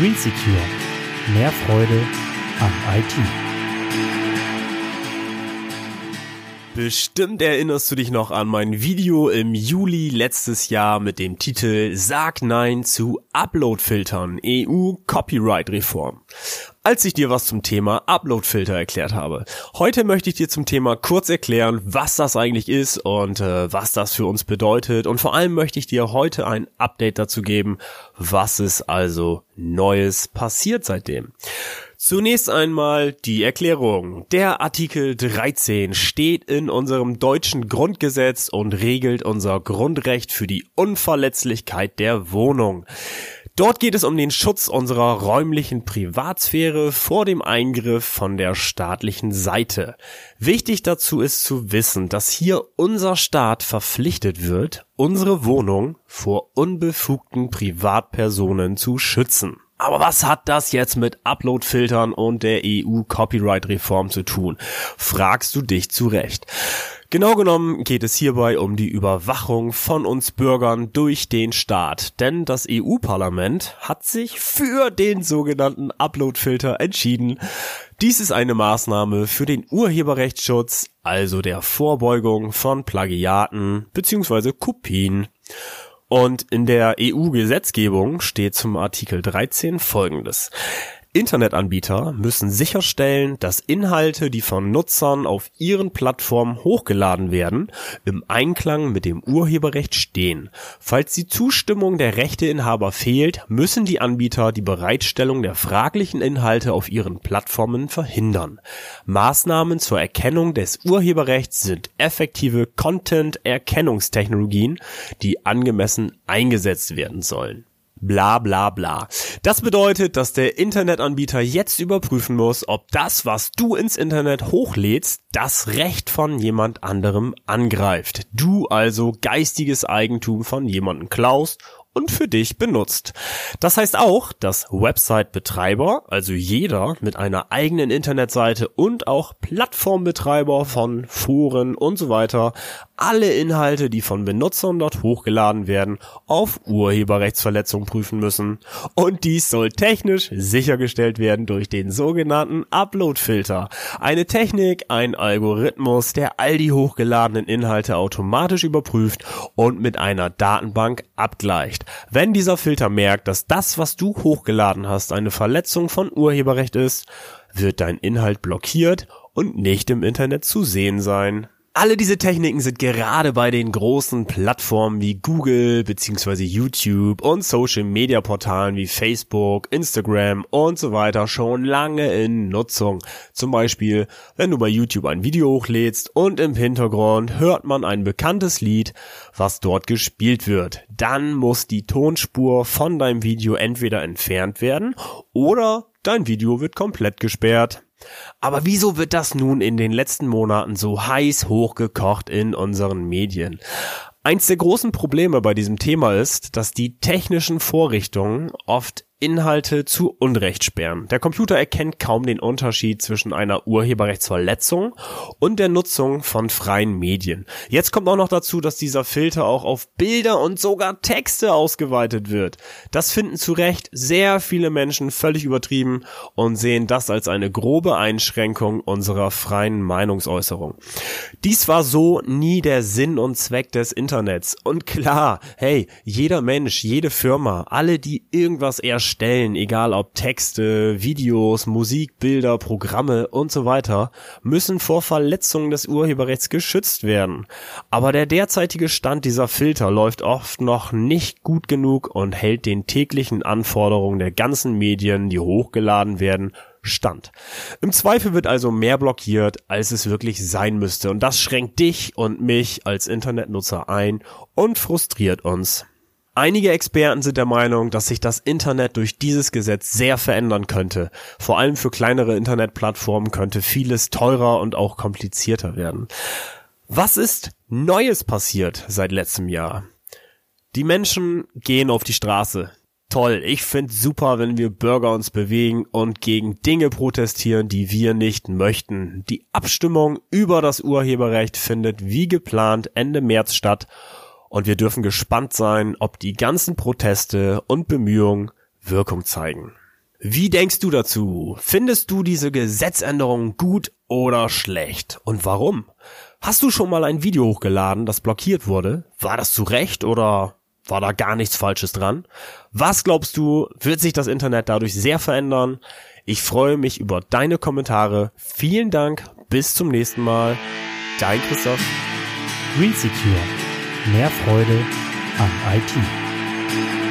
Green Secure. Mehr Freude am IT. Bestimmt erinnerst du dich noch an mein Video im Juli letztes Jahr mit dem Titel Sag Nein zu Uploadfiltern EU Copyright Reform. Als ich dir was zum Thema Uploadfilter erklärt habe. Heute möchte ich dir zum Thema kurz erklären, was das eigentlich ist und äh, was das für uns bedeutet und vor allem möchte ich dir heute ein Update dazu geben, was ist also Neues passiert seitdem. Zunächst einmal die Erklärung. Der Artikel 13 steht in unserem deutschen Grundgesetz und regelt unser Grundrecht für die Unverletzlichkeit der Wohnung. Dort geht es um den Schutz unserer räumlichen Privatsphäre vor dem Eingriff von der staatlichen Seite. Wichtig dazu ist zu wissen, dass hier unser Staat verpflichtet wird, unsere Wohnung vor unbefugten Privatpersonen zu schützen. Aber was hat das jetzt mit Uploadfiltern und der EU-Copyright-Reform zu tun? Fragst du dich zurecht. Genau genommen geht es hierbei um die Überwachung von uns Bürgern durch den Staat, denn das EU-Parlament hat sich für den sogenannten Uploadfilter entschieden. Dies ist eine Maßnahme für den Urheberrechtsschutz, also der Vorbeugung von Plagiaten bzw. Kopien. Und in der EU-Gesetzgebung steht zum Artikel 13 folgendes. Internetanbieter müssen sicherstellen, dass Inhalte, die von Nutzern auf ihren Plattformen hochgeladen werden, im Einklang mit dem Urheberrecht stehen. Falls die Zustimmung der Rechteinhaber fehlt, müssen die Anbieter die Bereitstellung der fraglichen Inhalte auf ihren Plattformen verhindern. Maßnahmen zur Erkennung des Urheberrechts sind effektive Content-Erkennungstechnologien, die angemessen eingesetzt werden sollen. Bla bla bla. Das bedeutet, dass der Internetanbieter jetzt überprüfen muss, ob das, was du ins Internet hochlädst, das Recht von jemand anderem angreift. Du also geistiges Eigentum von jemandem klaust und für dich benutzt. Das heißt auch, dass Website-Betreiber, also jeder mit einer eigenen Internetseite und auch Plattformbetreiber von Foren und so weiter, alle Inhalte, die von Benutzern dort hochgeladen werden, auf Urheberrechtsverletzung prüfen müssen. Und dies soll technisch sichergestellt werden durch den sogenannten Upload-Filter. Eine Technik, ein Algorithmus, der all die hochgeladenen Inhalte automatisch überprüft und mit einer Datenbank abgleicht. Wenn dieser Filter merkt, dass das, was du hochgeladen hast, eine Verletzung von Urheberrecht ist, wird dein Inhalt blockiert und nicht im Internet zu sehen sein. Alle diese Techniken sind gerade bei den großen Plattformen wie Google bzw. YouTube und Social Media Portalen wie Facebook, Instagram und so weiter schon lange in Nutzung. Zum Beispiel, wenn du bei YouTube ein Video hochlädst und im Hintergrund hört man ein bekanntes Lied, was dort gespielt wird. Dann muss die Tonspur von deinem Video entweder entfernt werden oder dein Video wird komplett gesperrt. Aber wieso wird das nun in den letzten Monaten so heiß hochgekocht in unseren Medien? Eins der großen Probleme bei diesem Thema ist, dass die technischen Vorrichtungen oft Inhalte zu Unrecht sperren. Der Computer erkennt kaum den Unterschied zwischen einer Urheberrechtsverletzung und der Nutzung von freien Medien. Jetzt kommt auch noch dazu, dass dieser Filter auch auf Bilder und sogar Texte ausgeweitet wird. Das finden zu Recht sehr viele Menschen völlig übertrieben und sehen das als eine grobe Einschränkung unserer freien Meinungsäußerung. Dies war so nie der Sinn und Zweck des Internets. Und klar, hey, jeder Mensch, jede Firma, alle, die irgendwas erstellen, erstellen, egal ob Texte, Videos, Musik, Bilder, Programme und so weiter, müssen vor Verletzungen des Urheberrechts geschützt werden. Aber der derzeitige Stand dieser Filter läuft oft noch nicht gut genug und hält den täglichen Anforderungen der ganzen Medien, die hochgeladen werden, stand. Im Zweifel wird also mehr blockiert, als es wirklich sein müsste. Und das schränkt dich und mich als Internetnutzer ein und frustriert uns. Einige Experten sind der Meinung, dass sich das Internet durch dieses Gesetz sehr verändern könnte. Vor allem für kleinere Internetplattformen könnte vieles teurer und auch komplizierter werden. Was ist Neues passiert seit letztem Jahr? Die Menschen gehen auf die Straße. Toll, ich find's super, wenn wir Bürger uns bewegen und gegen Dinge protestieren, die wir nicht möchten. Die Abstimmung über das Urheberrecht findet wie geplant Ende März statt und wir dürfen gespannt sein, ob die ganzen Proteste und Bemühungen Wirkung zeigen. Wie denkst du dazu? Findest du diese Gesetzänderung gut oder schlecht? Und warum? Hast du schon mal ein Video hochgeladen, das blockiert wurde? War das zu Recht oder war da gar nichts Falsches dran? Was glaubst du, wird sich das Internet dadurch sehr verändern? Ich freue mich über deine Kommentare. Vielen Dank. Bis zum nächsten Mal. Dein Christoph. Green Secure. Mehr Freude am IT.